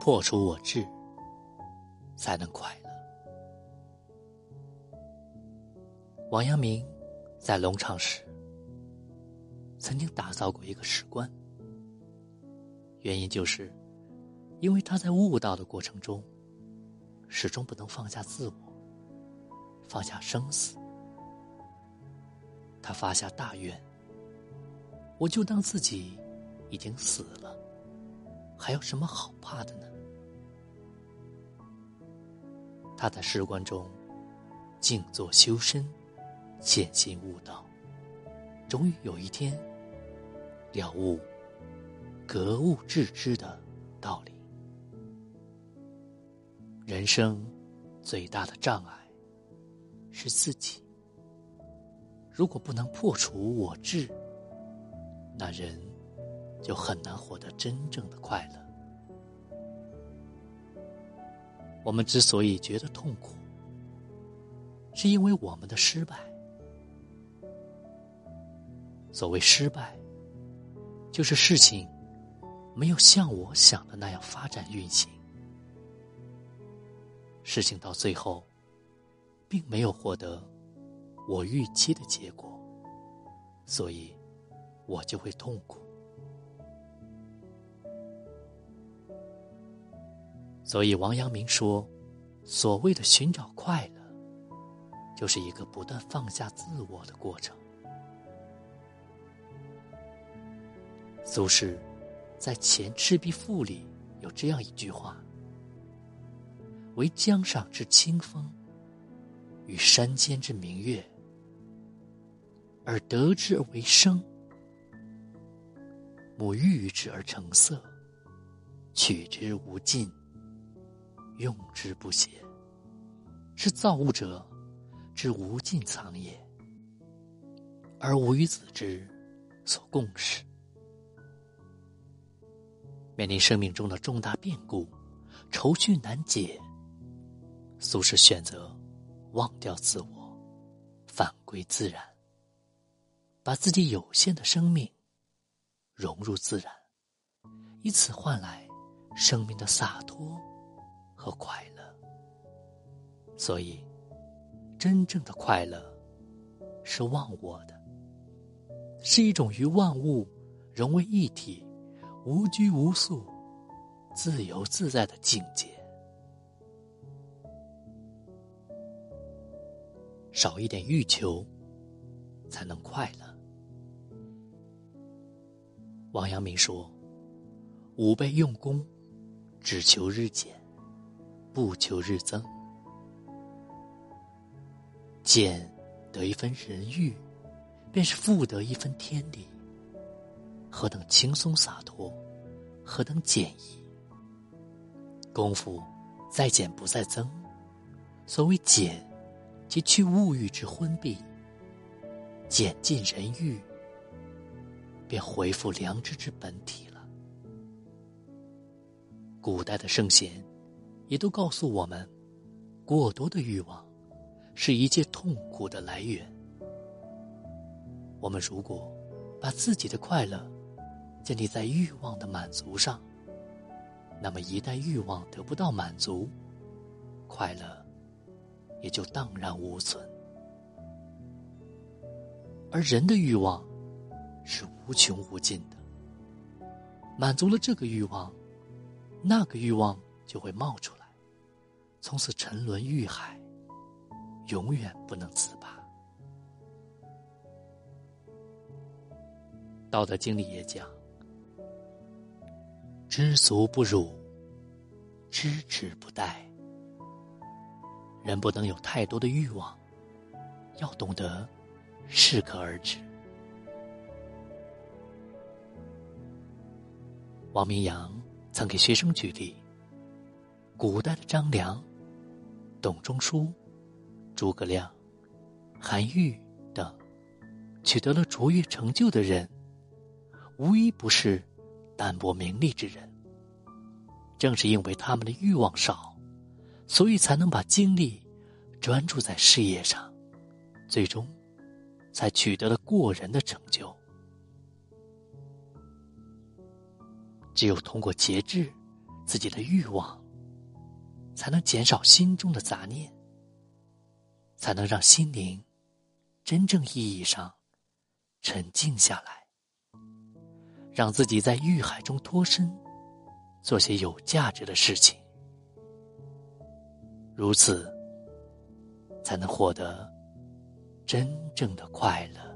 破除我执，才能快乐。王阳明在龙场时，曾经打造过一个石棺，原因就是，因为他在悟道的过程中，始终不能放下自我，放下生死。他发下大愿，我就当自己已经死了，还有什么好怕的呢？他在石棺中静坐修身，潜心悟道，终于有一天了悟格物致知的道理。人生最大的障碍是自己。如果不能破除我执，那人就很难获得真正的快乐。我们之所以觉得痛苦，是因为我们的失败。所谓失败，就是事情没有像我想的那样发展运行，事情到最后，并没有获得我预期的结果，所以我就会痛苦。所以，王阳明说：“所谓的寻找快乐，就是一个不断放下自我的过程。”苏轼在《前赤壁赋》里有这样一句话：“惟江上之清风，与山间之明月，而得之而为声；沐浴之而成色，取之无尽。”用之不竭，是造物者之无尽藏也，而吾与子之所共识。面临生命中的重大变故，愁绪难解，苏轼选择忘掉自我，返归自然，把自己有限的生命融入自然，以此换来生命的洒脱。和快乐，所以，真正的快乐是忘我的，是一种与万物融为一体、无拘无束、自由自在的境界。少一点欲求，才能快乐。王阳明说：“吾辈用功，只求日减。”不求日增，减得一分人欲，便是复得一分天理。何等轻松洒脱，何等简易！功夫在减不在增。所谓减，即去物欲之昏蔽，减尽人欲，便回复良知之本体了。古代的圣贤。也都告诉我们，过多的欲望是一切痛苦的来源。我们如果把自己的快乐建立在欲望的满足上，那么一旦欲望得不到满足，快乐也就荡然无存。而人的欲望是无穷无尽的，满足了这个欲望，那个欲望就会冒出来。从此沉沦欲海，永远不能自拔。《道德经》里也讲：“知足不辱，知止不殆。”人不能有太多的欲望，要懂得适可而止。王明阳曾给学生举例：古代的张良。董仲舒、诸葛亮、韩愈等取得了卓越成就的人，无一不是淡泊名利之人。正是因为他们的欲望少，所以才能把精力专注在事业上，最终才取得了过人的成就。只有通过节制，自己的欲望，才能减少心中的杂念，才能让心灵真正意义上沉静下来，让自己在欲海中脱身，做些有价值的事情。如此，才能获得真正的快乐。